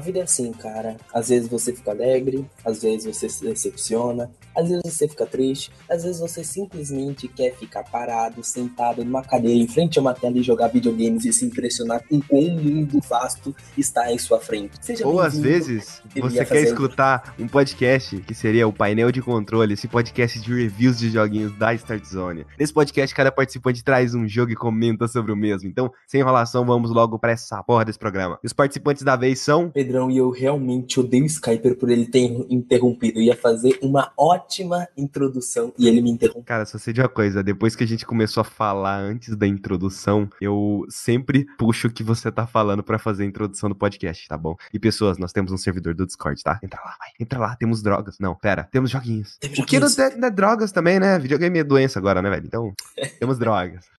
vida é assim, cara. Às vezes você fica alegre, às vezes você se decepciona, às vezes você fica triste, às vezes você simplesmente quer ficar parado, sentado numa cadeira em frente a uma tela e jogar videogames e se impressionar com quão mundo vasto está em sua frente. Seja Ou às vezes você quer escutar um podcast que seria o painel de controle, esse podcast de reviews de joguinhos da Start Zone. Nesse podcast, cada participante traz um jogo e comenta sobre o mesmo. Então, sem enrolação, vamos logo para essa porra desse programa. E os participantes da vez são. Pedrão, e eu realmente odeio o Skyper por ele ter interrompido. Eu ia fazer uma ótima introdução e ele me interrompeu. Cara, só sei de uma coisa: depois que a gente começou a falar antes da introdução, eu sempre puxo o que você tá falando para fazer a introdução do podcast, tá bom? E pessoas, nós temos um servidor do Discord, tá? Entra lá, vai. Entra lá, temos drogas. Não, pera, temos joguinhos. Temos o que não é, não é drogas também, né? Videogame é doença agora, né, velho? Então, temos drogas.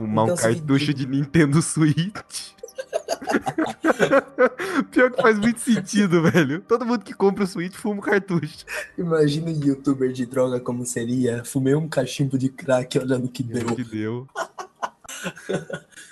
Fumar então, um cartucho de Nintendo Switch. Pior que faz muito sentido, velho. Todo mundo que compra o Switch fuma um cartucho. Imagina um youtuber de droga como seria. Fumei um cachimbo de crack, olhando que deu. que deu.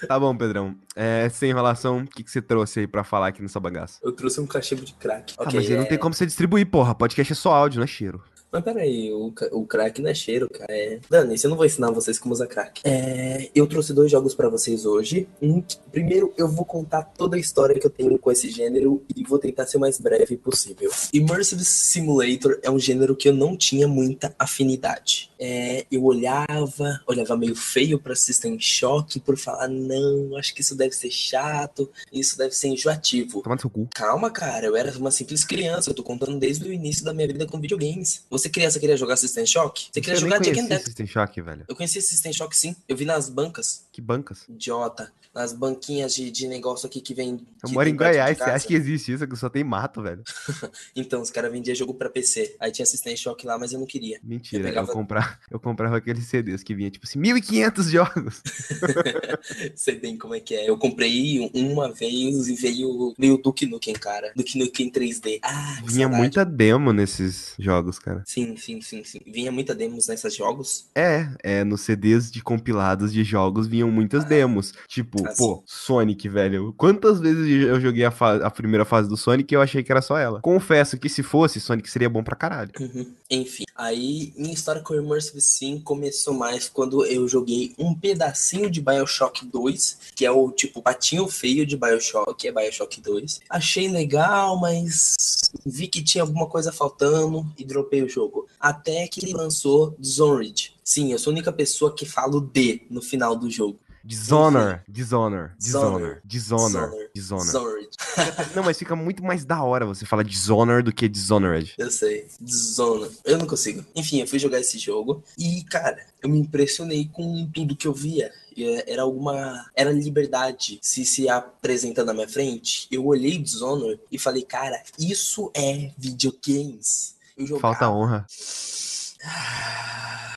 tá bom, Pedrão. É, sem enrolação, o que, que você trouxe aí pra falar aqui nessa bagaça? Eu trouxe um cachimbo de crack. Ah, okay, mas é... não tem como você distribuir, porra. Podcast é só áudio, não é cheiro. Mas peraí, o, o crack não é cheiro, cara. É... Dani, eu não vou ensinar vocês como usar crack. É... Eu trouxe dois jogos para vocês hoje. Um, primeiro, eu vou contar toda a história que eu tenho com esse gênero e vou tentar ser o mais breve possível. Immersive Simulator é um gênero que eu não tinha muita afinidade. É... Eu olhava, olhava meio feio pra System Shock por falar, não, acho que isso deve ser chato, isso deve ser enjoativo. Toma seu cu. Calma, cara, eu era uma simples criança, eu tô contando desde o início da minha vida com videogames. Você criança queria jogar System Shock? Você queria eu jogar Jack and Deck? System Shock, velho. Eu conheci System Shock sim. Eu vi nas bancas. Que bancas? Idiota. Nas banquinhas de, de negócio aqui que vem. Eu moro em Goiás, você acha que existe isso? Que só tem mato, velho. então, os caras vendiam jogo pra PC. Aí tinha System Shock lá, mas eu não queria. Mentira, eu, pegava... eu, comprar, eu comprava aqueles CDs que vinha tipo assim, 1.500 jogos. Sei bem como é que é. Eu comprei uma vez e veio, veio Duke Nukem, cara. Duke Nukem 3D. Ah, Vinha saudade. muita demo nesses jogos, cara. Sim, sim, sim, sim. Vinha muita demos nesses jogos? É, é, nos CDs de compilados de jogos vinham muitas ah, demos. Tipo, assim. pô, Sonic, velho. Quantas vezes eu joguei a, a, primeira fase do Sonic e eu achei que era só ela? Confesso que se fosse, Sonic seria bom pra caralho. Uhum. Enfim, aí minha história com o Immersive Sim começou mais quando eu joguei um pedacinho de Bioshock 2, que é o tipo patinho feio de Bioshock, que é Bioshock 2. Achei legal, mas vi que tinha alguma coisa faltando e dropei o jogo até que lançou Dishonored. Sim, eu sou a única pessoa que fala D no final do jogo. Dishonor, Dishonor, Dishonor, Dishonor, Dishonor. Não, mas fica muito mais da hora você falar Dishonor do que Dishonored. Eu sei, Dishonor. Eu não consigo. Enfim, eu fui jogar esse jogo e, cara, eu me impressionei com tudo que eu via. É, era alguma. Era liberdade se se apresentando na minha frente. Eu olhei Dishonor e falei, cara, isso é videogames. Falta honra.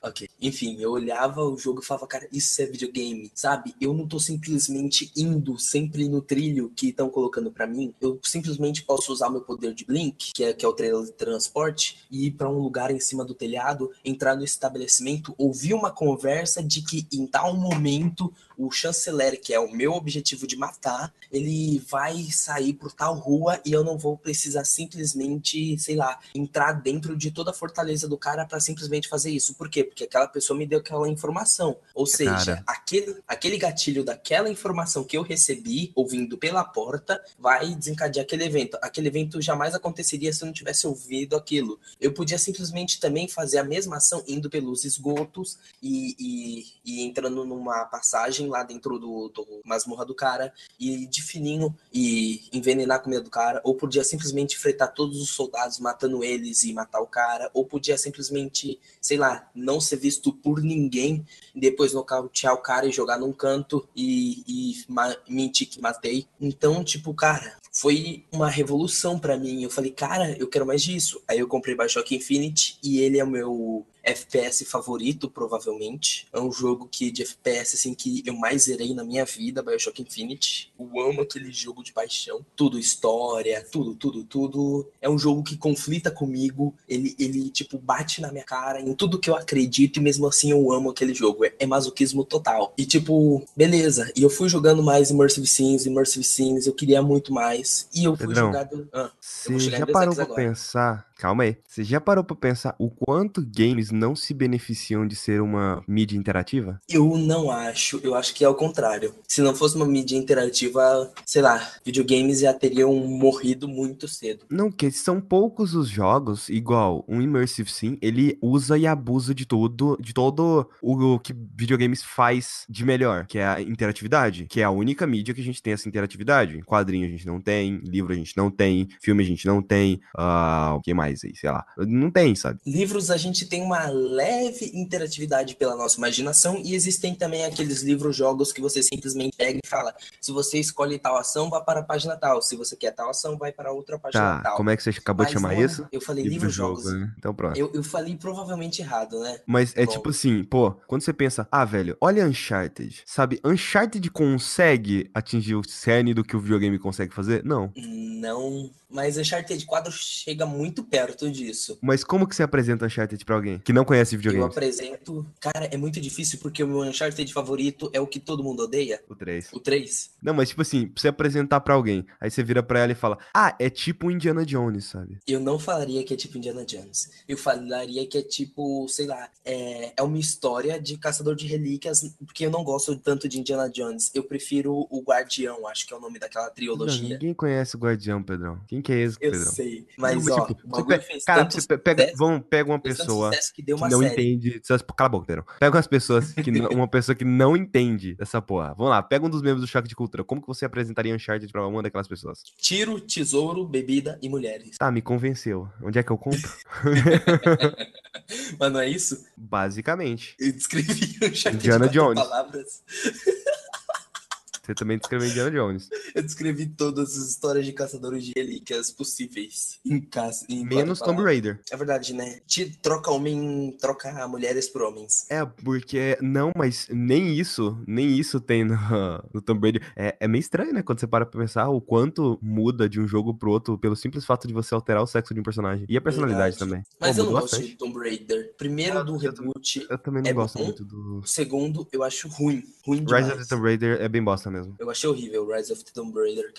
Ok. Enfim, eu olhava o jogo e falava, cara, isso é videogame, sabe? Eu não tô simplesmente indo sempre no trilho que estão colocando para mim. Eu simplesmente posso usar meu poder de Blink, que é, que é o transporte, e ir para um lugar em cima do telhado, entrar no estabelecimento, ouvir uma conversa de que em tal momento o chanceler, que é o meu objetivo de matar, ele vai sair por tal rua e eu não vou precisar simplesmente, sei lá, entrar dentro de toda a fortaleza do cara para simplesmente fazer isso. Por quê? Porque aquela pessoa me deu aquela informação. Ou seja, aquele, aquele gatilho daquela informação que eu recebi ouvindo pela porta vai desencadear aquele evento. Aquele evento jamais aconteceria se eu não tivesse ouvido aquilo. Eu podia simplesmente também fazer a mesma ação indo pelos esgotos e, e, e entrando numa passagem lá dentro do, do masmorra do cara e de fininho e envenenar a comida do cara, ou podia simplesmente fretar todos os soldados matando eles e matar o cara, ou podia simplesmente, sei lá, não ser visto por ninguém, depois nocautear o cara e jogar num canto e, e mentir que matei. Então, tipo, cara, foi uma revolução para mim. Eu falei, cara, eu quero mais disso. Aí eu comprei Bioshock Infinite e ele é o meu FPS favorito, provavelmente. É um jogo que de FPS assim que eu mais zerei na minha vida, BioShock Infinite. Eu amo aquele jogo de paixão. Tudo história, tudo, tudo, tudo. É um jogo que conflita comigo. Ele, ele tipo, bate na minha cara em tudo que eu acredito e mesmo assim eu amo aquele jogo. É, é masoquismo total. E tipo, beleza. E eu fui jogando mais Immersive Sims, Immersive Sims. Eu queria muito mais. E eu fui Pedrão, jogando. Ah, eu vou chegar já parou pra agora. pensar? Calma aí. Você já parou pra pensar o quanto games não se beneficiam de ser uma mídia interativa? Eu não acho, eu acho que é o contrário. Se não fosse uma mídia interativa, sei lá, videogames já teriam morrido muito cedo. Não, que são poucos os jogos, igual um Immersive Sim, ele usa e abusa de tudo, de todo o que videogames faz de melhor, que é a interatividade, que é a única mídia que a gente tem essa interatividade. Quadrinho a gente não tem, livro a gente não tem, filme a gente não tem, ah, o que mais aí, sei lá. Não tem, sabe? Livros a gente tem uma leve interatividade pela nossa imaginação e existem também aqueles livros jogos que você simplesmente pega e fala: se você escolhe tal ação, vá para a página tal. Se você quer tal ação, vai para outra página Tá, tal. como é que você acabou de Mas chamar não isso? Eu falei livro-jogos. né? Então pronto. eu, eu falei provavelmente errado, né? Mas é Bom. tipo assim, pô, quando você pensa, ah, velho, olha Uncharted, sabe? Uncharted consegue atingir o cerne do que o videogame consegue fazer? Não. Não, mas Uncharted 4 chega muito perto disso. Mas como que você apresenta Uncharted pra alguém que não conhece Eu videogame? apresento. Cara, é muito difícil porque o meu Uncharted favorito é o que todo mundo odeia, O 3. o 3. Não, mas tipo assim, pra você apresentar pra alguém, aí você vira pra ela e fala, ah, é tipo Indiana Jones, sabe? Eu não falaria que é tipo Indiana Jones. Eu falaria que é tipo, sei lá, é, é uma história de caçador de relíquias, porque eu não gosto tanto de Indiana Jones. Eu prefiro o Guardião, acho que é o nome daquela Não, trilogia. ninguém conhece o Guardião, Pedrão. Quem que é esse, Eu Pedrão? sei, mas Não, ó, tipo, você bagulho pe- fez cara, você pe- pega, sucesso, vamos, pega uma pessoa que deu que uma não série. entende. Cala a boca, Pedrão. Pega umas pessoas que não, uma pessoa que não entende dessa porra. Vamos lá, pega um dos membros do Choque de Cultura. Como que você apresentaria Uncharted pra uma daquelas pessoas? Tiro, tesouro, bebida e mulheres. Tá, me convenceu. Onde é que eu compro? Mas não é isso? Basicamente. Eu descrevi o Uncharted Indiana Jones. palavras. Você também descreveu Indiana Jones. Eu descrevi todas as histórias de caçadores de relíquias possíveis em casa. Em Menos Tomb. Raider. É verdade, né? Te troca homem, troca mulheres por homens. É, porque. Não, mas nem isso, nem isso tem no, no Tomb Raider. É, é meio estranho, né? Quando você para pra pensar o quanto muda de um jogo pro outro pelo simples fato de você alterar o sexo de um personagem. E a personalidade Verdade. também. Mas Pô, eu não gosto bastante. de Tomb Raider. Primeiro do reboot. Eu também não É gosto bom? muito do. Segundo, eu acho ruim. Ruim Rise demais. of the Tomb Raider é bem bosta mesmo. Eu achei horrível Rise of the Tomb Raider.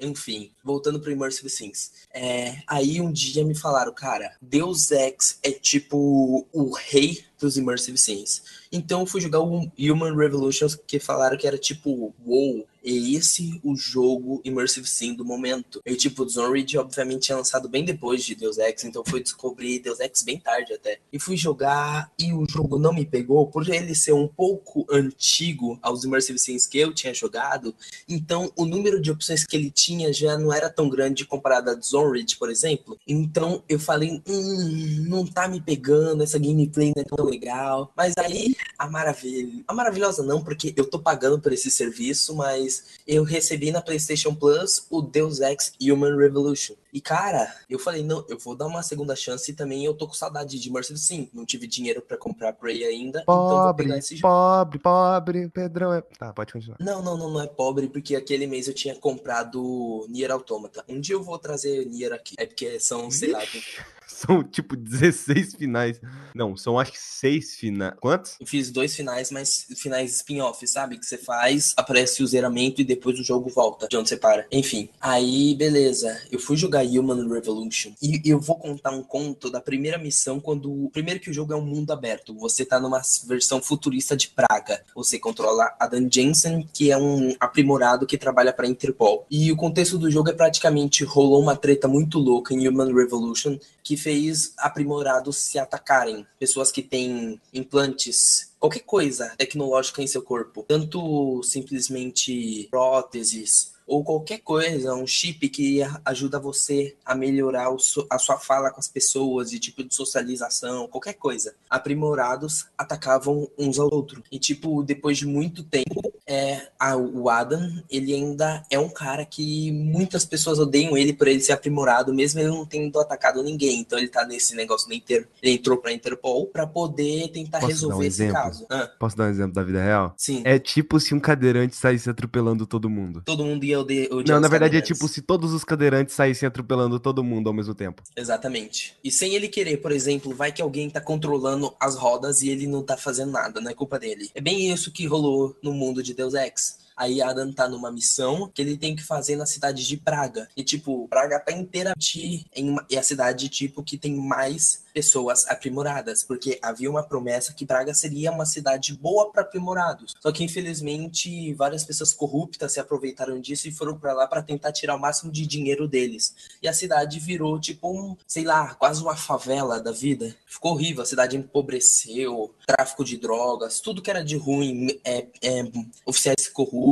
Enfim, voltando pro Immersive Sims. É, aí um dia me falaram, cara, Deus Ex é tipo o rei dos Immersive Sims. Então eu fui jogar o Human Revolutions que falaram que era tipo, wow, é esse o jogo Immersive Sim do momento. E tipo, Dishonored obviamente tinha lançado bem depois de Deus Ex, então fui descobrir Deus Ex bem tarde até. E fui jogar e o jogo não me pegou por ele ser um pouco antigo aos Immersive Sims que eu tinha jogado. Então, o número de opções que ele tinha já não era tão grande comparado a Dishonored, por exemplo. Então, eu falei, hum, não tá me pegando, essa gameplay não é tão legal. Mas aí, a maravilha... A maravilhosa não, porque eu tô pagando por esse serviço, mas eu recebi na PlayStation Plus o Deus Ex Human Revolution. E, cara, eu falei, não, eu vou dar uma segunda chance e também eu tô com saudade de Immersive Sim. Não tive dinheiro pra comprar Prey ainda, então vou Pobre, pegar esse pobre, pobre, Pedrão é. Tá, pode continuar. Não, não, não, não é pobre, porque aquele mês eu tinha comprado Nier Automata. Um dia eu vou trazer Nier aqui. É porque são, sei lá, São tipo 16 finais. Não, são acho que 6 finais. Quantos? eu fiz dois finais, mas finais spin-off, sabe? Que você faz, aparece o zeramento e depois o jogo volta de onde você para. Enfim, aí beleza. Eu fui jogar Human Revolution e eu vou contar um conto da primeira missão quando. Primeiro que o jogo é um mundo aberto. Você tá numa versão futurista de Praga. Você controla a Dan Jensen, que é um aprimorado que trabalha pra Interpol. E o contexto do jogo é praticamente rolou uma treta muito louca em Human Revolution que fez aprimorados se atacarem. Pessoas que têm implantes, qualquer coisa tecnológica em seu corpo. Tanto simplesmente próteses ou qualquer coisa, um chip que ajuda você a melhorar a sua fala com as pessoas e tipo de socialização, qualquer coisa. Aprimorados atacavam uns ao outro. E tipo, depois de muito tempo, é, a, o Adam, ele ainda é um cara que muitas pessoas odeiam ele por ele ser aprimorado, mesmo ele não tendo atacado ninguém. Então ele tá nesse negócio da Inter, ele entrou pra Interpol para poder tentar Posso resolver um esse exemplo? caso. Ah. Posso dar um exemplo da vida real? Sim. É tipo se um cadeirante saísse atropelando todo mundo. Todo mundo ia odiar Não, na verdade é tipo se todos os cadeirantes saíssem atropelando todo mundo ao mesmo tempo. Exatamente. E sem ele querer, por exemplo, vai que alguém tá controlando as rodas e ele não tá fazendo nada, não é culpa dele. É bem isso que rolou no mundo de Deus Ex. Aí Adam tá numa missão que ele tem que fazer na cidade de Praga. E, tipo, Praga tá inteiramente em uma, é a cidade, tipo, que tem mais pessoas aprimoradas, porque havia uma promessa que Praga seria uma cidade boa para aprimorados. Só que infelizmente várias pessoas corruptas se aproveitaram disso e foram para lá para tentar tirar o máximo de dinheiro deles. E a cidade virou tipo um, sei lá, quase uma favela da vida. Ficou horrível, a cidade empobreceu, tráfico de drogas, tudo que era de ruim, é, é, oficiais corruptos,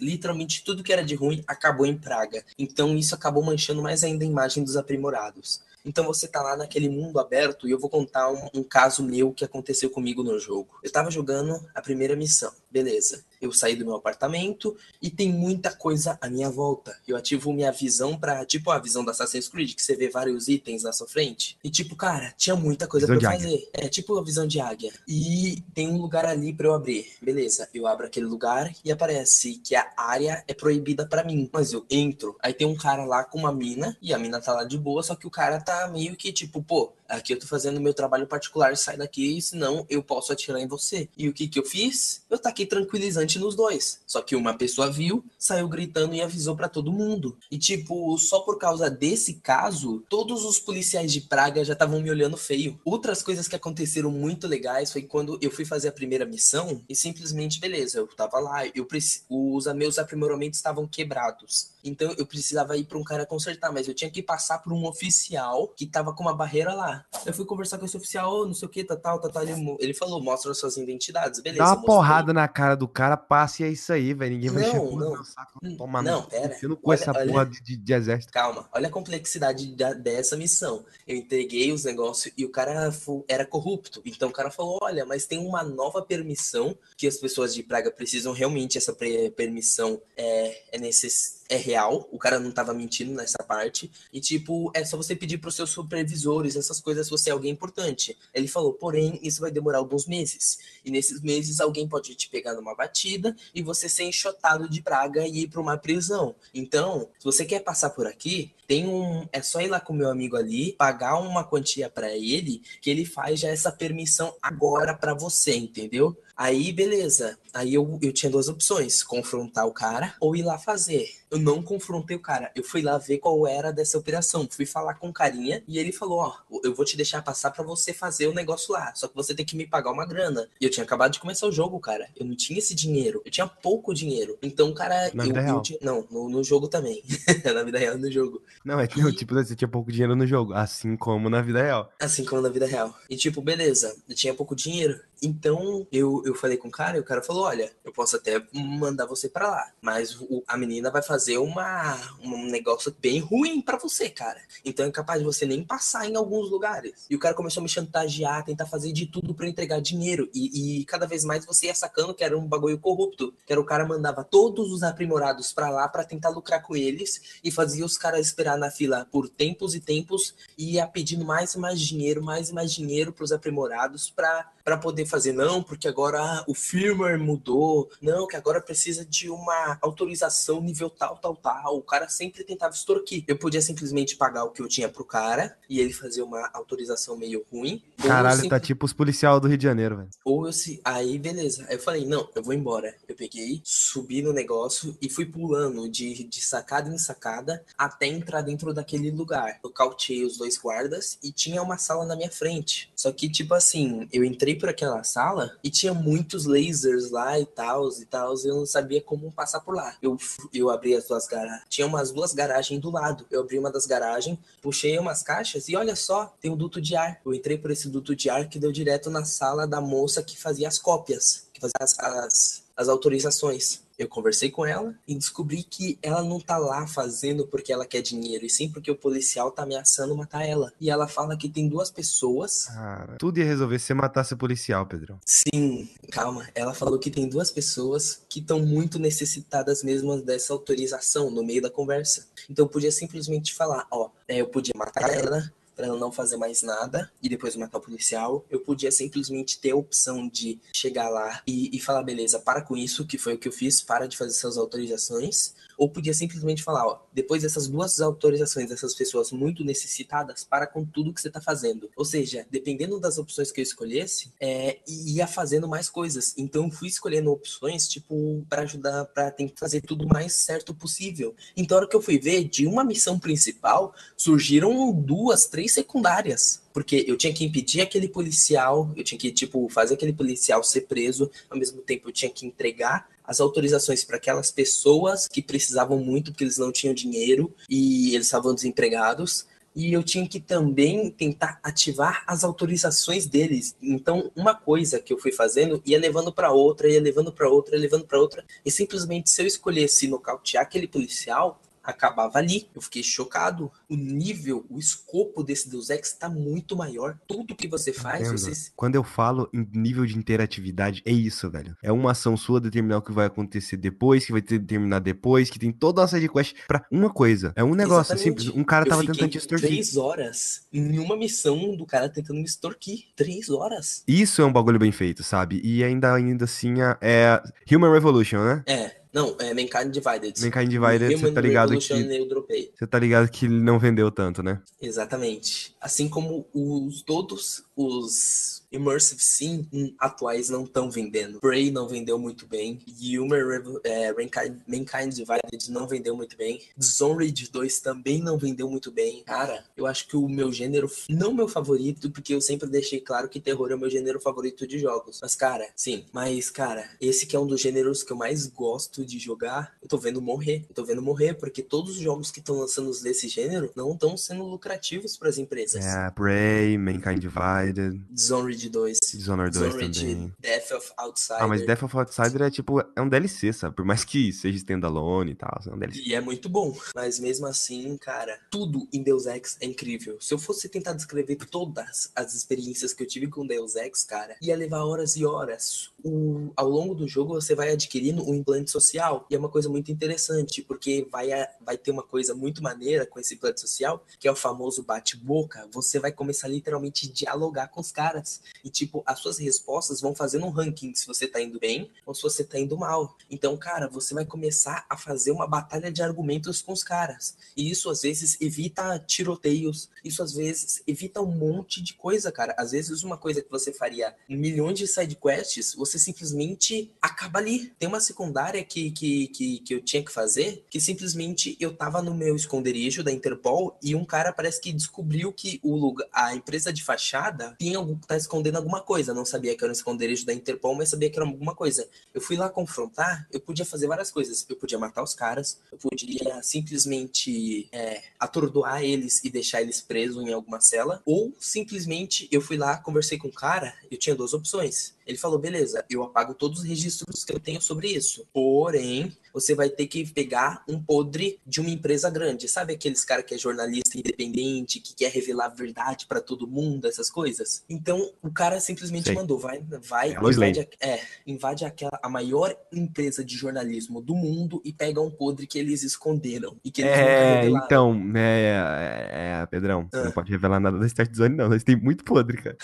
literalmente tudo que era de ruim acabou em Praga. Então isso acabou manchando mais ainda a imagem dos aprimorados. Então você tá lá naquele mundo aberto e eu vou contar um, um caso meu que aconteceu comigo no jogo. Eu tava jogando a primeira missão, beleza eu saí do meu apartamento e tem muita coisa à minha volta. Eu ativo minha visão para tipo a visão da Assassin's Creed, que você vê vários itens na sua frente. E tipo, cara, tinha muita coisa para eu fazer. É tipo a visão de águia. E tem um lugar ali para eu abrir. Beleza, eu abro aquele lugar e aparece que a área é proibida para mim. Mas eu entro, aí tem um cara lá com uma mina e a mina tá lá de boa, só que o cara tá meio que tipo, pô, aqui eu tô fazendo meu trabalho particular, sai daqui, senão eu posso atirar em você. E o que que eu fiz? Eu tranquilizante nos dois. Só que uma pessoa viu, saiu gritando e avisou para todo mundo. E tipo, só por causa desse caso, todos os policiais de Praga já estavam me olhando feio. Outras coisas que aconteceram muito legais foi quando eu fui fazer a primeira missão e simplesmente, beleza, eu tava lá, eu os meus aprimoramentos estavam quebrados. Então eu precisava ir para um cara consertar, mas eu tinha que passar por um oficial que tava com uma barreira lá. Eu fui conversar com esse oficial, oh, não sei o que, tal, tal, tal. Ele, ele falou, mostra suas identidades, beleza. Dá uma porrada na cara do cara, passe e é isso aí, velho. Ninguém vai não, chegar no saco, tomar Não, pera. Eu não essa olha, porra de, de, exército. Calma, olha a complexidade da, dessa missão. Eu entreguei os negócios e o cara era corrupto. Então o cara falou, olha, mas tem uma nova permissão que as pessoas de Praga precisam realmente, essa permissão é, é necessária é real, o cara não tava mentindo nessa parte. E, tipo, é só você pedir pros seus supervisores, essas coisas, se você é alguém importante. Ele falou, porém, isso vai demorar alguns meses. E nesses meses, alguém pode te pegar numa batida e você ser enxotado de praga e ir pra uma prisão. Então, se você quer passar por aqui, tem um. É só ir lá com meu amigo ali, pagar uma quantia para ele, que ele faz já essa permissão agora para você, entendeu? Aí, beleza. Aí eu, eu tinha duas opções: confrontar o cara ou ir lá fazer. Eu não confrontei o cara. Eu fui lá ver qual era dessa operação. Fui falar com o carinha e ele falou: Ó, eu vou te deixar passar para você fazer o negócio lá. Só que você tem que me pagar uma grana. E eu tinha acabado de começar o jogo, cara. Eu não tinha esse dinheiro. Eu tinha pouco dinheiro. Então, cara. Na eu, vida real. Eu, não, no, no, jogo também. na vida real, no jogo. Não, é que, e... tipo, você tinha pouco dinheiro no jogo. Assim como na vida real. Assim como na vida real. E, tipo, beleza. Eu tinha pouco dinheiro. Então eu, eu falei com o cara e o cara falou: Olha, eu posso até mandar você para lá, mas o, a menina vai fazer uma, um negócio bem ruim para você, cara. Então é capaz de você nem passar em alguns lugares. E o cara começou a me chantagear, tentar fazer de tudo para entregar dinheiro. E, e, cada vez mais você ia sacando que era um bagulho corrupto. Que era o cara mandava todos os aprimorados para lá para tentar lucrar com eles e fazia os caras esperar na fila por tempos e tempos e ia pedindo mais e mais dinheiro, mais e mais dinheiro pros aprimorados para poder fazer, não, porque agora o firmware mudou, não, que agora precisa de uma autorização nível tal, tal, tal. O cara sempre tentava extorquir. Eu podia simplesmente pagar o que eu tinha pro cara e ele fazer uma autorização meio ruim. Caralho, tá sempre... tá tipo os policial do Rio de Janeiro, velho. Ou eu se. Aí, beleza. Aí eu falei, não, eu vou embora. Eu peguei, subi no negócio e fui pulando de, de sacada em sacada até entrar dentro daquele lugar. Eu cauteei os dois guardas e tinha uma sala na minha frente. Só que, tipo assim, eu entrei por aquela sala e tinha muitos lasers lá e tal, e tal, eu não sabia como passar por lá. Eu, eu abri as duas garagens, tinha umas duas garagens do lado. Eu abri uma das garagens, puxei umas caixas e olha só, tem um duto de ar. Eu entrei por esse duto de ar que deu direto na sala da moça que fazia as cópias, que fazia as, as, as autorizações. Eu conversei com ela e descobri que ela não tá lá fazendo porque ela quer dinheiro, e sim porque o policial tá ameaçando matar ela. E ela fala que tem duas pessoas. Cara, tudo ia resolver se você matasse o policial, Pedrão. Sim, calma. Ela falou que tem duas pessoas que estão muito necessitadas mesmo dessa autorização no meio da conversa. Então eu podia simplesmente falar, ó, é, eu podia matar ela, para ela não fazer mais nada e depois matar o policial. Eu podia simplesmente ter a opção de chegar lá e, e falar, beleza, para com isso, que foi o que eu fiz, para de fazer essas autorizações ou podia simplesmente falar, ó, depois dessas duas autorizações dessas pessoas muito necessitadas, para com tudo que você está fazendo. Ou seja, dependendo das opções que eu escolhesse, é, ia fazendo mais coisas. Então fui escolhendo opções, tipo, para ajudar, para tentar fazer tudo o mais certo possível. Então, a hora que eu fui ver, de uma missão principal, surgiram duas, três secundárias porque eu tinha que impedir aquele policial, eu tinha que, tipo, fazer aquele policial ser preso, ao mesmo tempo eu tinha que entregar as autorizações para aquelas pessoas que precisavam muito porque eles não tinham dinheiro e eles estavam desempregados. E eu tinha que também tentar ativar as autorizações deles. Então, uma coisa que eu fui fazendo ia levando para outra, ia levando para outra, ia levando para outra. E simplesmente, se eu escolhesse nocautear aquele policial, acabava ali. Eu fiquei chocado. O nível, o escopo desse Deus Ex está muito maior. Tudo que você faz, você... Quando eu falo em nível de interatividade, é isso, velho. É uma ação sua determinar o que vai acontecer depois, que vai terminar depois, que tem toda uma side quest pra uma coisa. É um negócio Exatamente. simples. Um cara tava tentando te extorquir. Três horas em uma missão do cara tentando me extorquir. Três horas. Isso é um bagulho bem feito, sabe? E ainda, ainda assim, é, é Human Revolution, né? É. Não, é Mankind Divided. Mankind Divided, você tá ligado que... Você tá ligado que ele não vendeu tanto, né? Exatamente. Assim como os todos os Immersive Sim atuais não estão vendendo. Prey não vendeu muito bem. Humor é, Mankind Divided não vendeu muito bem. Dishonored 2 também não vendeu muito bem. Cara, eu acho que o meu gênero, não meu favorito, porque eu sempre deixei claro que terror é o meu gênero favorito de jogos. Mas, cara, sim. Mas, cara, esse que é um dos gêneros que eu mais gosto de jogar, eu tô vendo morrer. Eu tô vendo morrer, porque todos os jogos que estão lançando desse gênero não estão sendo lucrativos para as empresas. É, Prey, Mankind Divided. Dishonored Dishonored 2. Dishonored 2 também. Death of Outsider. Ah, mas Death of Outsider é tipo, é um DLC, sabe? Por mais que seja standalone e tal, é um DLC. E é muito bom. Mas mesmo assim, cara, tudo em Deus Ex é incrível. Se eu fosse tentar descrever todas as experiências que eu tive com Deus Ex, cara, ia levar horas e horas. O, ao longo do jogo você vai adquirindo um implante social. E é uma coisa muito interessante, porque vai, vai ter uma coisa muito maneira com esse implante social, que é o famoso bate-boca. Você vai começar literalmente a dialogar com os caras. E, tipo, as suas respostas vão fazendo um ranking se você tá indo bem ou se você tá indo mal. Então, cara, você vai começar a fazer uma batalha de argumentos com os caras. E isso, às vezes, evita tiroteios. Isso, às vezes, evita um monte de coisa, cara. Às vezes, uma coisa que você faria milhões de sidequests, você simplesmente acaba ali. Tem uma secundária que, que, que, que eu tinha que fazer, que simplesmente eu tava no meu esconderijo da Interpol e um cara parece que descobriu que o lugar, a empresa de fachada tinha algo que tá escondendo alguma coisa. Não sabia que era um esconderijo da Interpol, mas sabia que era alguma coisa. Eu fui lá confrontar, eu podia fazer várias coisas. Eu podia matar os caras, eu podia simplesmente é, atordoar eles e deixar eles presos em alguma cela, ou simplesmente eu fui lá, conversei com o cara, eu tinha duas opções. Ele falou: beleza, eu apago todos os registros que eu tenho sobre isso. Porém, você vai ter que pegar um podre de uma empresa grande. Sabe aqueles cara que é jornalista independente, que quer revelar a verdade para todo mundo, essas coisas? Então, o cara simplesmente Sei. mandou: vai, vai, é, invade, é, invade aquela, a maior empresa de jornalismo do mundo e pega um podre que eles esconderam. E que eles é, então, é, é, é Pedrão, ah. não pode revelar nada da Start Zone, não. Eles têm muito podre, cara.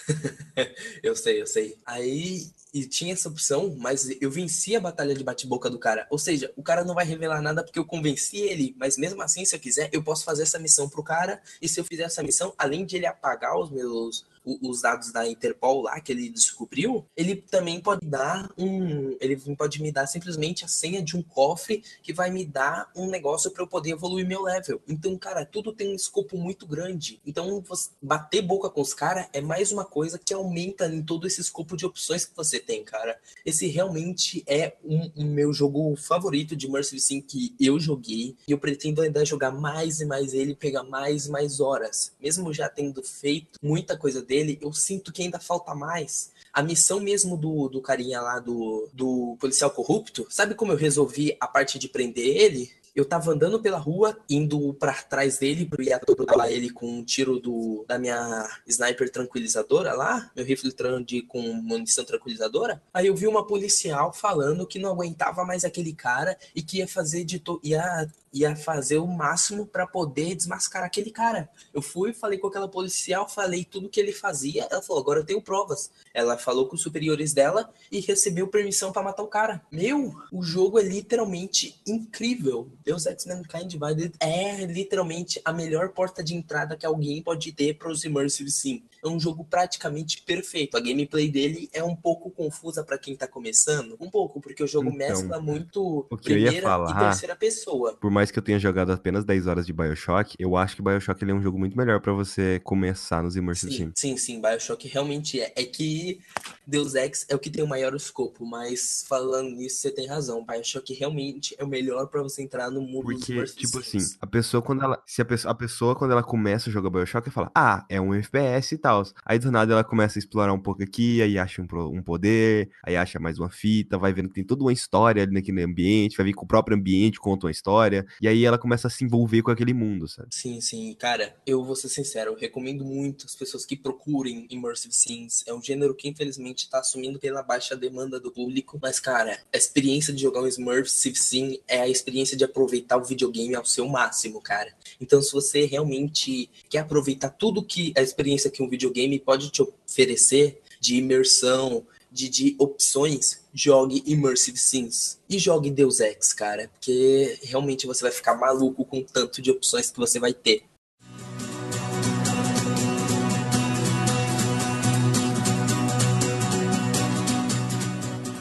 eu sei, eu sei. Aí e, tinha essa opção, mas eu venci a batalha de bate-boca do cara. Ou seja, o cara não vai revelar nada porque eu convenci ele, mas mesmo assim, se eu quiser, eu posso fazer essa missão pro cara. E se eu fizer essa missão, além de ele apagar os meus os dados da Interpol lá que ele descobriu, ele também pode dar um, ele pode me dar simplesmente a senha de um cofre que vai me dar um negócio para eu poder evoluir meu level. Então, cara, tudo tem um escopo muito grande. Então, bater boca com os caras é mais uma coisa que aumenta em todo esse escopo de opções que você tem, cara. Esse realmente é um, um meu jogo favorito de Mercy Sim que eu joguei e eu pretendo ainda jogar mais e mais ele, pegar mais e mais horas, mesmo já tendo feito muita coisa dele dele, eu sinto que ainda falta mais. A missão mesmo do, do carinha lá, do, do policial corrupto, sabe como eu resolvi a parte de prender ele? eu tava andando pela rua, indo para trás dele, pro atropelar ele com um tiro do, da minha sniper tranquilizadora lá, meu rifle de, com munição tranquilizadora. Aí eu vi uma policial falando que não aguentava mais aquele cara e que ia fazer de to ia ia fazer o máximo para poder desmascarar aquele cara. Eu fui, falei com aquela policial, falei tudo que ele fazia. Ela falou: agora eu tenho provas. Ela falou com os superiores dela e recebeu permissão para matar o cara. Meu, o jogo é literalmente incrível. Deus Ex Mankind Divided é literalmente a melhor porta de entrada que alguém pode ter para os Immersive Sim. É um jogo praticamente perfeito. A gameplay dele é um pouco confusa para quem tá começando, um pouco, porque o jogo então, mescla muito primeira falar, e terceira pessoa. Por mais que eu tenha jogado apenas 10 horas de BioShock, eu acho que BioShock ele é um jogo muito melhor para você começar nos Immersive sim, Sim, sim, sim, BioShock realmente é. É que Deus Ex é o que tem o maior escopo, mas falando nisso, você tem razão. Bioshock realmente é o melhor para você entrar no mundo Porque, dos tipo assim, a pessoa quando ela. Se a pessoa, a pessoa, quando ela começa a jogar Bioshock, ela fala, ah, é um FPS e tal. Aí do nada ela começa a explorar um pouco aqui, aí acha um, um poder, aí acha mais uma fita, vai vendo que tem toda uma história ali naquele ambiente, vai ver que o próprio ambiente conta uma história, e aí ela começa a se envolver com aquele mundo, sabe? Sim, sim. Cara, eu vou ser sincero, eu recomendo muito as pessoas que procurem Immersive Scenes. É um gênero que, infelizmente, está assumindo pela baixa demanda do público. Mas, cara, a experiência de jogar um Smurfs Sim é a experiência de aproveitar o videogame ao seu máximo, cara. Então, se você realmente quer aproveitar tudo que a experiência que um videogame pode te oferecer de imersão, de, de opções, jogue Immersive Sims. E jogue Deus Ex, cara. Porque realmente você vai ficar maluco com o tanto de opções que você vai ter.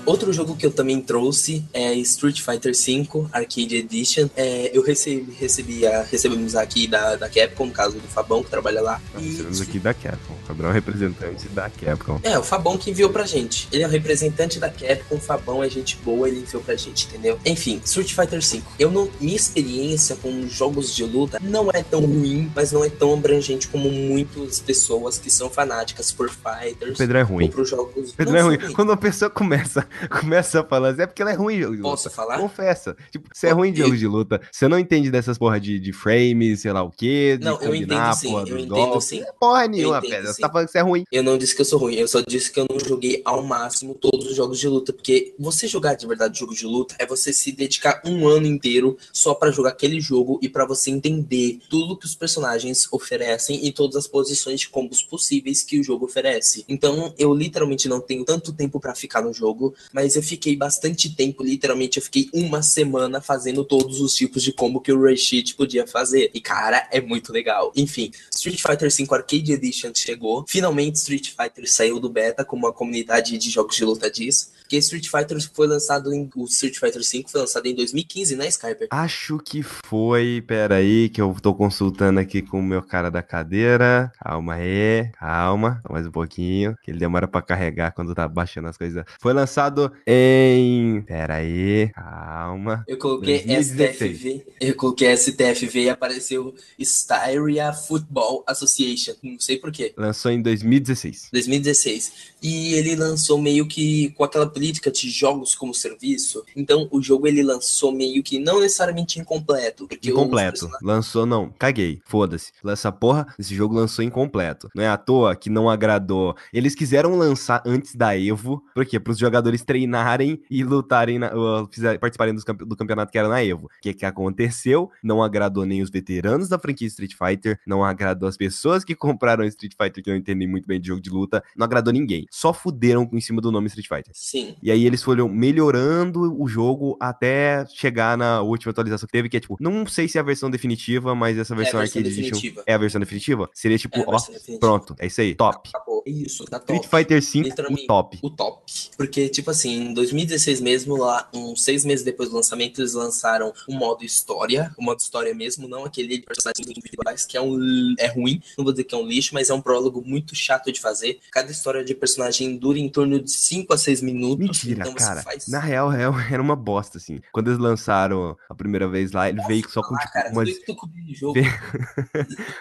Outro jogo que eu também trouxe é Street Fighter V Arcade Edition. É, eu recebi, recebi a, recebemos aqui da, da Capcom, no caso do Fabão, que trabalha lá. e... Recebemos aqui da Capcom. O Fabão é o representante da Capcom. É, o Fabão que enviou pra gente. Ele é o representante da Capcom, o Fabão é gente boa, ele enviou pra gente, entendeu? Enfim, Street Fighter V. Eu não, minha experiência com jogos de luta não é tão ruim, mas não é tão abrangente como muitas pessoas que são fanáticas por fighters. O Pedro é ruim. Ou por jogos. Pedro não, é ruim. ruim. Quando a pessoa começa começa a falar assim, é porque ela é ruim em jogo de luta. Posso falar? Confessa. Tipo, você é ruim em jogo de luta, você não entende dessas porra de, de frames, sei lá o quê, de não, eu entendo sim, eu entendo golpes. sim. É porra nenhuma, pedra. Você tá falando que você é ruim. Eu não disse que eu sou ruim, eu só disse que eu não joguei ao máximo todos os jogos de luta, porque você jogar de verdade jogo de luta é você se dedicar um ano inteiro só para jogar aquele jogo e para você entender tudo que os personagens oferecem e todas as posições de combos possíveis que o jogo oferece. Então, eu literalmente não tenho tanto tempo para ficar no jogo, mas eu fiquei bastante tempo, literalmente eu fiquei uma semana fazendo todos os tipos de combo que o Rashid podia fazer. E cara, é muito legal. Enfim, Street Fighter V Arcade Edition chegou. Finalmente Street Fighter saiu do beta, como a comunidade de jogos de luta diz. Porque Street Fighter foi lançado em. O Street Fighter V foi lançado em 2015, né, Skyper? Acho que foi. Pera aí, que eu tô consultando aqui com o meu cara da cadeira. Calma aí, calma. Mais um pouquinho. Que ele demora pra carregar quando tá baixando as coisas. Foi lançado em. Pera aí, calma. Eu coloquei 2016. STFV. Eu coloquei STFV e apareceu Styria Football Association. Não sei porquê. Lançou em 2016. 2016. E ele lançou meio que com aquela política de jogos como serviço. Então o jogo ele lançou meio que não necessariamente incompleto. incompleto. Lançou não. Caguei. Foda-se. Essa porra, esse jogo lançou incompleto. Não é à toa que não agradou. Eles quiseram lançar antes da Evo. Por quê? Para os jogadores treinarem e lutarem, na, participarem do campeonato que era na Evo. O que, que aconteceu? Não agradou nem os veteranos da franquia Street Fighter. Não agradou as pessoas que compraram Street Fighter que não entendem muito bem de jogo de luta. Não agradou ninguém. Só fuderam em cima do nome Street Fighter. Sim. E aí eles foram melhorando o jogo até chegar na última atualização que teve, que é tipo, não sei se é a versão definitiva, mas essa versão, é Arcade Edition é a versão definitiva. Seria tipo, é ó, pronto, é isso aí, top. Acabou. Isso, tá top. Street Fighter 5, o top. O top. Porque, tipo assim, em 2016 mesmo, lá, uns seis meses depois do lançamento, eles lançaram o modo história, o modo história mesmo, não aquele de personagens individuais, que é, um, é ruim, não vou dizer que é um lixo, mas é um prólogo muito chato de fazer. Cada história de personagem dura em torno de 5 a 6 minutos. Mentira, então cara. Faz... Na real, real, era uma bosta, assim. Quando eles lançaram a primeira vez lá, ele veio só com, tipo, cara, umas...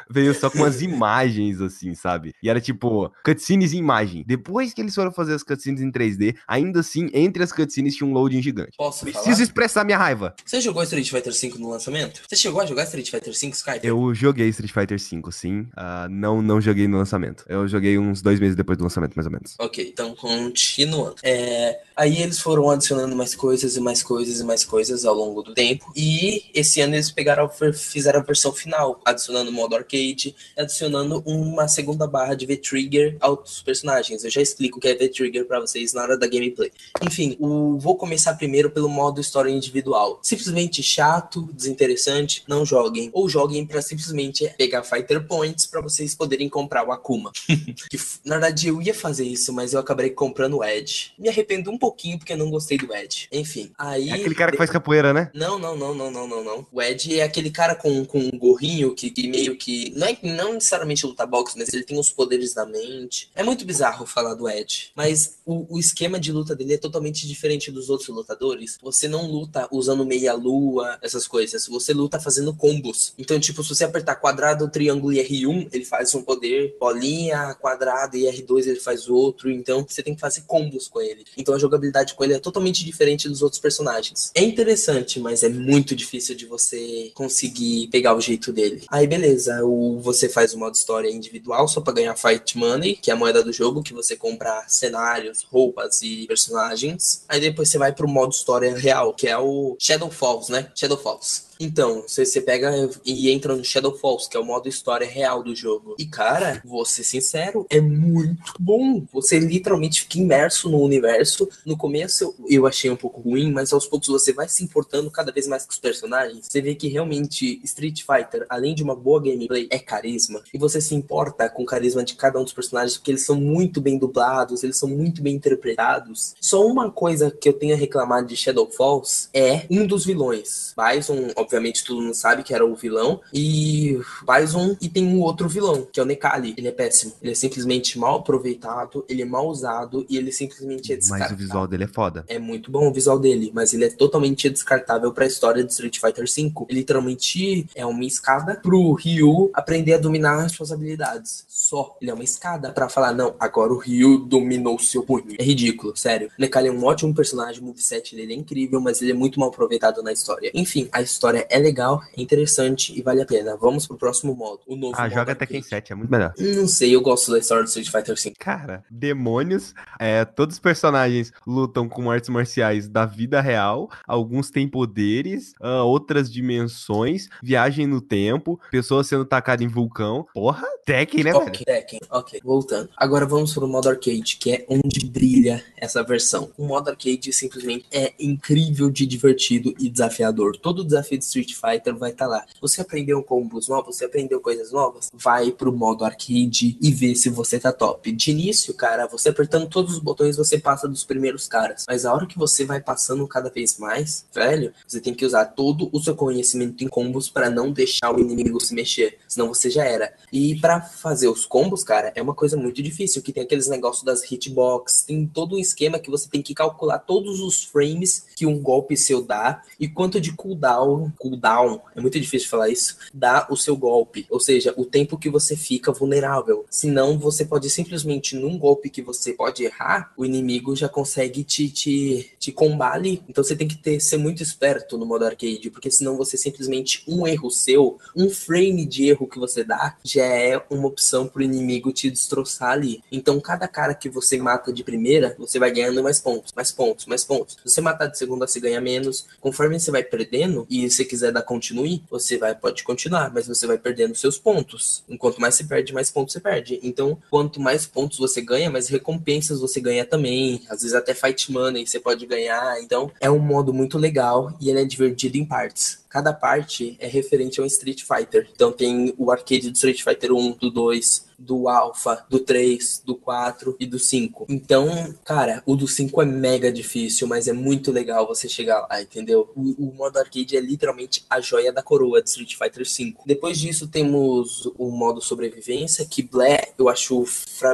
veio só com umas imagens, assim, sabe? E era tipo, cutscenes em imagem. Depois que eles foram fazer as cutscenes em 3D, ainda assim, entre as cutscenes tinha um loading gigante. Posso Preciso falar? expressar minha raiva. Você jogou Street Fighter V no lançamento? Você chegou a jogar Street Fighter V, Skype? Eu joguei Street Fighter V, sim. Uh, não, não joguei no lançamento. Eu joguei uns dois meses depois do lançamento, mais ou menos. Ok, então continuando. É, aí eles foram adicionando mais coisas e mais coisas e mais coisas ao longo do tempo. E esse ano eles pegaram, fizeram a versão final, adicionando modo arcade, adicionando uma segunda barra de V-Trigger aos personagens. Eu já explico o que é V-Trigger para vocês na hora da gameplay. Enfim, o, vou começar primeiro pelo modo história individual. Simplesmente chato, desinteressante, não joguem. Ou joguem para simplesmente pegar Fighter Points para vocês poderem comprar o Akuma. que, na verdade, eu ia fazer isso, mas eu acabei comprando o Edge. Me arrependo um pouquinho porque não gostei do Edge. Enfim, aí... É aquele cara que faz capoeira, né? Não, não, não, não, não, não, não. O Edge é aquele cara com, com um gorrinho que, que meio que... Não, é, não necessariamente luta boxe, mas ele tem os poderes da mente. É muito bizarro falar do Edge, mas o, o esquema de luta dele é totalmente diferente dos outros lutadores. Você não luta usando meia-lua, essas coisas. Você luta fazendo combos. Então, tipo, se você apertar quadrado, triângulo e R1, ele faz um poder, bolinha, quadrado e R2 ele faz outro. Então, você tem que fazer combos com ele. Então, a jogabilidade com ele é totalmente diferente dos outros personagens. É interessante, mas é muito difícil de você conseguir pegar o jeito dele. Aí, beleza, o, você faz o modo história individual só para ganhar Fight Money, que é a moeda do jogo, que você compra cenários, roupas e personagens. Aí depois você vai pro modo história real, que é o Shadow Falls, né? Shadow Falls. Então, você, você pega e entra no Shadow Falls, que é o modo história real do jogo. E, cara, vou ser sincero, é muito bom. Você literalmente fica imerso no universo. No começo eu, eu achei um pouco ruim, mas aos poucos você vai se importando cada vez mais com os personagens. Você vê que realmente Street Fighter, além de uma boa gameplay, é carisma. E você se importa com o carisma de cada um dos personagens, porque eles são muito bem dublados, eles são muito bem interpretados. Só uma coisa que eu tenho a reclamar de Shadow Falls é um dos vilões. Bison, obviamente obviamente todo mundo sabe que era o vilão, e Bison e tem um outro vilão, que é o Nekali. Ele é péssimo. Ele é simplesmente mal aproveitado, ele é mal usado e ele simplesmente é descartável. Mas o visual dele é foda. É muito bom o visual dele, mas ele é totalmente descartável para a história de Street Fighter V. Ele literalmente é uma escada pro Ryu aprender a dominar as suas habilidades. Só. Ele é uma escada para falar, não, agora o Ryu dominou seu punho. É ridículo, sério. O Nekali é um ótimo personagem, o moveset dele é incrível, mas ele é muito mal aproveitado na história. Enfim, a história é legal, é interessante e vale a pena. Vamos pro próximo modo. O novo ah, joga Tekken 7, é muito melhor. Não sei, eu gosto da história do Street Fighter V. Cara, demônios, é, todos os personagens lutam com artes marciais da vida real, alguns têm poderes, uh, outras dimensões, viagem no tempo, pessoas sendo tacadas em vulcão. Porra, Tekken, né, okay, velho? Tekken, ok. Voltando. Agora vamos pro modo arcade, que é onde brilha essa versão. O modo arcade simplesmente é incrível de divertido e desafiador. Todo desafio de Street Fighter vai estar tá lá. Você aprendeu combos novos, você aprendeu coisas novas, vai pro modo arcade e vê se você tá top. De início, cara, você apertando todos os botões, você passa dos primeiros caras. Mas a hora que você vai passando cada vez mais, velho, você tem que usar todo o seu conhecimento em combos para não deixar o inimigo se mexer, senão você já era. E para fazer os combos, cara, é uma coisa muito difícil, que tem aqueles negócios das hitbox, tem todo um esquema que você tem que calcular todos os frames que um golpe seu dá e quanto de cooldown cooldown, é muito difícil falar isso, dá o seu golpe. Ou seja, o tempo que você fica vulnerável. Senão, você pode simplesmente, num golpe que você pode errar, o inimigo já consegue te, te, te combar ali. Então você tem que ter, ser muito esperto no modo arcade, porque senão você simplesmente, um erro seu, um frame de erro que você dá, já é uma opção pro inimigo te destroçar ali. Então, cada cara que você mata de primeira, você vai ganhando mais pontos, mais pontos, mais pontos. Se você matar de segunda, você ganha menos. Conforme você vai perdendo, e você quiser dar continue, você vai pode continuar, mas você vai perdendo seus pontos. Enquanto mais você perde, mais pontos você perde. Então, quanto mais pontos você ganha, mais recompensas você ganha também. Às vezes até fight money você pode ganhar. Então, é um modo muito legal e ele é divertido em partes. Cada parte é referente a um Street Fighter. Então tem o arcade do Street Fighter 1, do 2, do Alpha, do 3, do 4 e do 5. Então, cara, o do 5 é mega difícil, mas é muito legal você chegar lá, entendeu? O, o modo arcade é literalmente a joia da coroa de Street Fighter 5. Depois disso, temos o modo sobrevivência, que Blé eu acho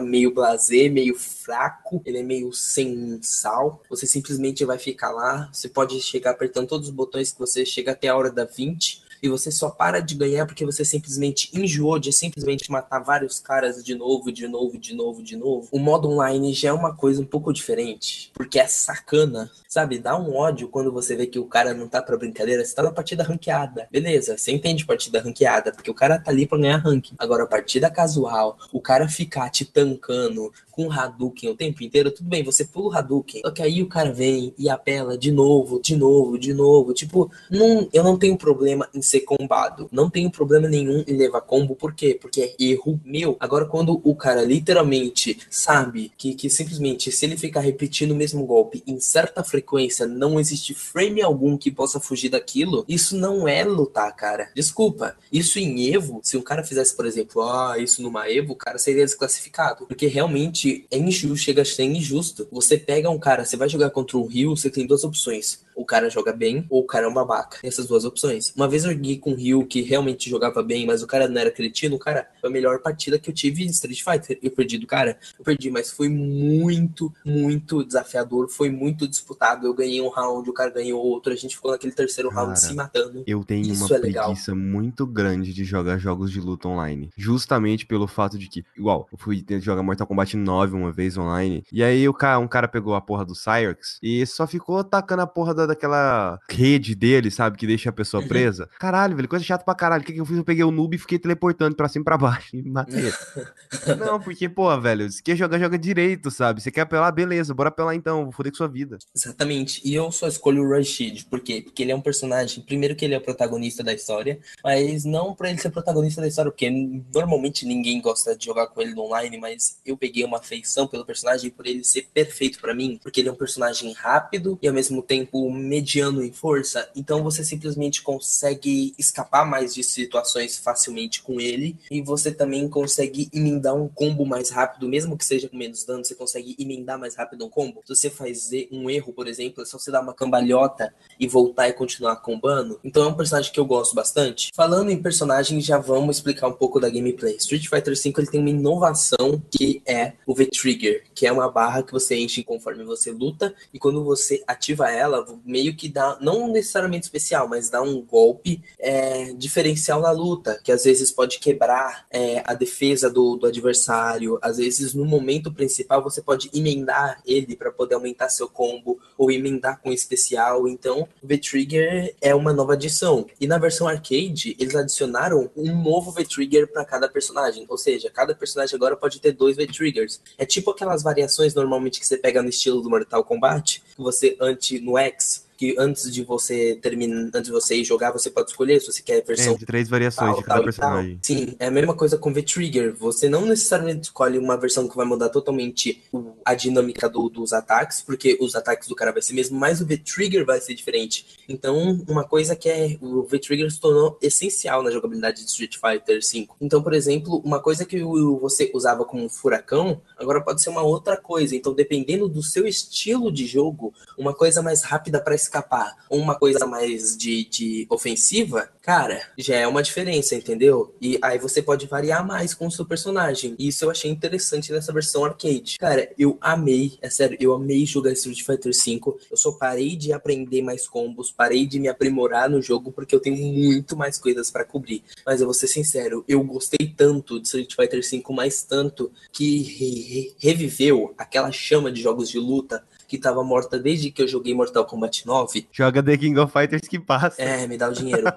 meio blazer, meio fraco, ele é meio sem sal. Você simplesmente vai ficar lá, você pode chegar apertando todos os botões que você chega até a hora da 20 e você só para de ganhar porque você simplesmente enjoou de simplesmente matar vários caras de novo, de novo, de novo, de novo. O modo online já é uma coisa um pouco diferente, porque é sacana, sabe? Dá um ódio quando você vê que o cara não tá pra brincadeira, você tá na partida ranqueada. Beleza, você entende partida ranqueada, porque o cara tá ali pra ganhar ranking. Agora, partida casual, o cara ficar te tancando com Hadouken o tempo inteiro, tudo bem, você pula o Hadouken, só que aí o cara vem e apela de novo, de novo, de novo. Tipo, não, eu não tenho problema em ser combado. Não tenho problema nenhum em levar combo, por quê? Porque é erro meu. Agora, quando o cara literalmente sabe que, que simplesmente se ele ficar repetindo o mesmo golpe em certa frequência, não existe frame algum que possa fugir daquilo, isso não é lutar, cara. Desculpa. Isso em Evo, se um cara fizesse, por exemplo, ah, isso numa Evo, o cara seria desclassificado. Porque realmente é injusto, chega a ser injusto. Você pega um cara, você vai jogar contra um Rio, você tem duas opções o cara joga bem ou o cara é um babaca. Tem essas duas opções. Uma vez eu joguei com o Ryu que realmente jogava bem, mas o cara não era cretino, cara foi a melhor partida que eu tive em Street Fighter. Eu perdi do cara, eu perdi, mas foi muito, muito desafiador, foi muito disputado. Eu ganhei um round, o cara ganhou outro, a gente ficou naquele terceiro cara, round se matando. Eu tenho Isso uma é preguiça legal. muito grande de jogar jogos de luta online. Justamente pelo fato de que, igual, eu fui jogar Mortal Kombat 9 uma vez online, e aí o cara, um cara pegou a porra do Cyrex e só ficou tacando a porra da daquela rede dele, sabe? Que deixa a pessoa uhum. presa. Caralho, velho, coisa chata pra caralho. O que, que eu fiz? Eu peguei o noob e fiquei teleportando pra cima e pra baixo. E matei. não, porque, pô, velho, se quer jogar, joga direito, sabe? Você quer apelar, beleza, bora apelar então, vou foder com sua vida. Exatamente. E eu só escolho o Rashid. Por quê? Porque ele é um personagem, primeiro que ele é o protagonista da história, mas não pra ele ser protagonista da história, porque normalmente ninguém gosta de jogar com ele no online, mas eu peguei uma afeição pelo personagem por ele ser perfeito para mim, porque ele é um personagem rápido e ao mesmo tempo mediano em força, então você simplesmente consegue escapar mais de situações facilmente com ele e você também consegue emendar um combo mais rápido, mesmo que seja com menos dano, você consegue emendar mais rápido um combo. Se você faz um erro, por exemplo, é só você dar uma cambalhota e voltar e continuar combando. Então é um personagem que eu gosto bastante. Falando em personagem, já vamos explicar um pouco da gameplay. Street Fighter V ele tem uma inovação que é o V-Trigger, que é uma barra que você enche conforme você luta e quando você ativa ela, meio que dá, não necessariamente especial, mas dá um golpe é, diferencial na luta, que às vezes pode quebrar é, a defesa do, do, adversário, às vezes no momento principal você pode emendar ele para poder aumentar seu combo, ou emendar com especial. Então, V-Trigger é uma nova adição. E na versão arcade, eles adicionaram um novo V-Trigger para cada personagem, ou seja, cada personagem agora pode ter dois V-Triggers. É tipo aquelas variações normalmente que você pega no estilo do Mortal Kombat, que você antes no X que antes de você terminar, antes de você ir jogar, você pode escolher se você quer a versão. É, de três variações tal, de cada personagem. Sim, é a mesma coisa com V-Trigger. Você não necessariamente escolhe uma versão que vai mudar totalmente a dinâmica do, dos ataques, porque os ataques do cara vai ser mesmo, mas o V-Trigger vai ser diferente. Então, uma coisa que é. O V-Trigger se tornou essencial na jogabilidade de Street Fighter V. Então, por exemplo, uma coisa que você usava como furacão, agora pode ser uma outra coisa. Então, dependendo do seu estilo de jogo, uma coisa mais rápida para escapar uma coisa mais de, de ofensiva, cara, já é uma diferença, entendeu? E aí você pode variar mais com o seu personagem. E isso eu achei interessante nessa versão arcade. Cara, eu amei, é sério, eu amei jogar Street Fighter V. Eu só parei de aprender mais combos, parei de me aprimorar no jogo porque eu tenho muito mais coisas para cobrir. Mas eu vou ser sincero, eu gostei tanto de Street Fighter V, mais tanto que re re reviveu aquela chama de jogos de luta que tava morta desde que eu joguei Mortal Kombat 9. Joga The King of Fighters que passa. É, me dá o dinheiro.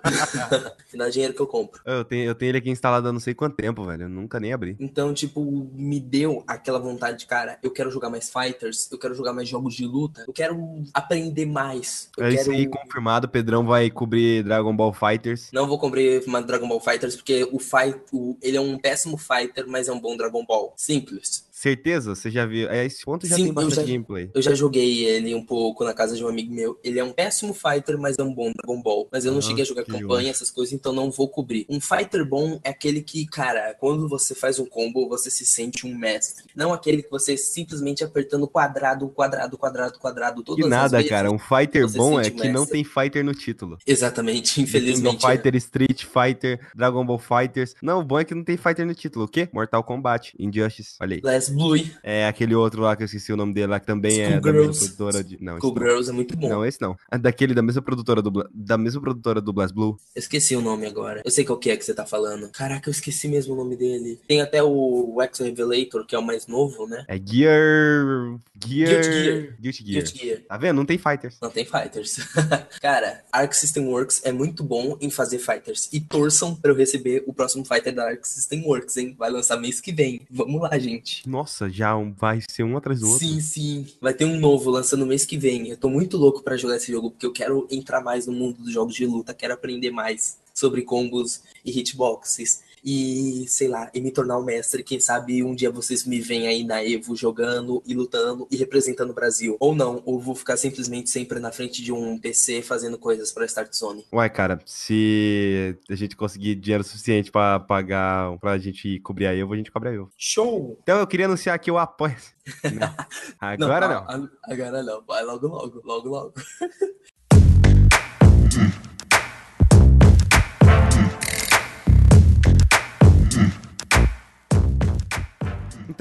me dá o dinheiro que eu compro. Eu tenho, eu tenho ele aqui instalado há não sei quanto tempo, velho. Eu nunca nem abri. Então, tipo, me deu aquela vontade, cara, eu quero jogar mais Fighters, eu quero jogar mais jogos de luta, eu quero aprender mais. Eu é quero... isso aí, confirmado. Pedrão vai cobrir Dragon Ball Fighters. Não vou cobrir Dragon Ball Fighters, porque o fight, o, ele é um péssimo fighter, mas é um bom Dragon Ball. Simples. Certeza? Você já viu? É, esse ponto já Sim, tem eu bastante já- gameplay. Eu já joguei ele um pouco na casa de um amigo meu. Ele é um péssimo fighter, mas é um bom Dragon Ball. Mas eu não Ah, cheguei a jogar campanha, essas coisas, então não vou cobrir. Um fighter bom é aquele que, cara, quando você faz um combo, você se sente um mestre. Não aquele que você simplesmente apertando quadrado, quadrado, quadrado, quadrado, todas Que as nada, vezes. cara. Um fighter bom é sente que não tem fighter no título. Exatamente, King infelizmente. é. Fighter, Street Fighter, Dragon Ball Fighters. Não, o bom é que não tem fighter no título. O quê? Mortal Kombat, Injustice. Olha aí. Last Blue, É aquele outro lá que eu esqueci o nome dele lá, que também é da mesma produtora de. Não, esse Cool não. Girls é muito bom. Não, esse não. É daquele da mesma produtora do da mesma produtora do Blast Blue. Eu esqueci o nome agora. Eu sei qual que é que você tá falando. Caraca, eu esqueci mesmo o nome dele. Tem até o X Revelator, que é o mais novo, né? É Gear. Gear. Guilty Gear. Guilty Gear. Guilty Gear. Tá vendo? Não tem fighters. Não tem fighters. Cara, Arc System Works é muito bom em fazer fighters. E torçam pra eu receber o próximo fighter da Arc System Works, hein? Vai lançar mês que vem. Vamos lá, gente. Nossa, já vai ser um atrás do outro. Sim, sim. Vai ter um novo lançando mês que vem. Eu tô muito louco pra jogar esse jogo, porque eu quero entrar mais no mundo dos jogos de luta, quero aprender mais sobre combos e hitboxes. E, sei lá, e me tornar um mestre. Quem sabe um dia vocês me veem aí na Evo jogando e lutando e representando o Brasil. Ou não, ou vou ficar simplesmente sempre na frente de um PC fazendo coisas pra Start Zone. Uai, cara, se a gente conseguir dinheiro suficiente pra pagar, pra gente cobrir a Evo, a gente cobre a Evo. Show! Então eu queria anunciar que eu apoio. Não. Agora não. a- Agora não. Vai logo, logo, logo, logo.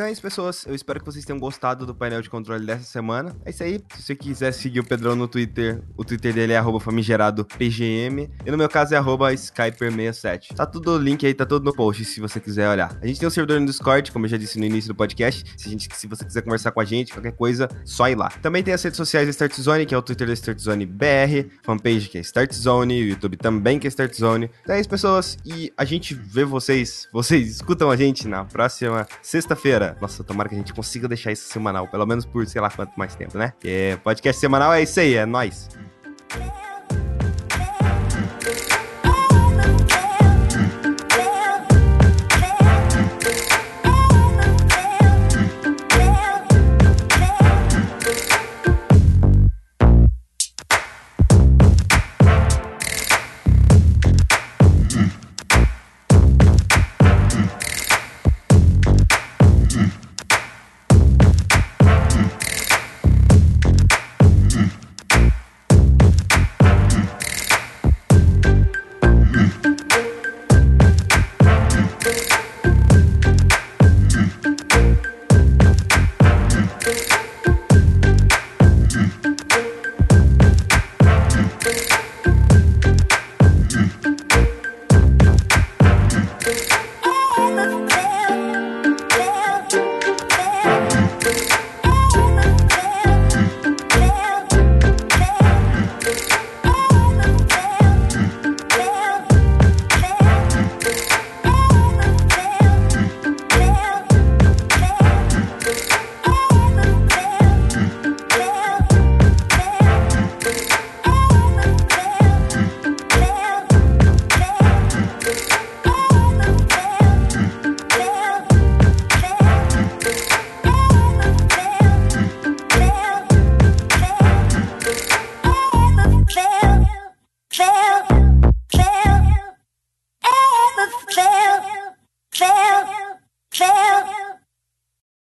Então é isso, pessoas. Eu espero que vocês tenham gostado do painel de controle dessa semana. É isso aí. Se você quiser seguir o Pedrão no Twitter, o Twitter dele é famigeradopgm. E no meu caso é arroba skyper67. Tá tudo o link aí, tá tudo no post, se você quiser olhar. A gente tem um servidor no Discord, como eu já disse no início do podcast. Se, a gente, se você quiser conversar com a gente, qualquer coisa, só ir lá. Também tem as redes sociais da Start Zone, que é o Twitter da Start Zone BR, fanpage que é Start Zone, o YouTube também que é Start Zone. Então é isso, pessoas. E a gente vê vocês, vocês escutam a gente na próxima sexta-feira. Nossa, tomara que a gente consiga deixar isso semanal, pelo menos por sei lá quanto mais tempo, né? É, podcast semanal é isso aí, é nóis.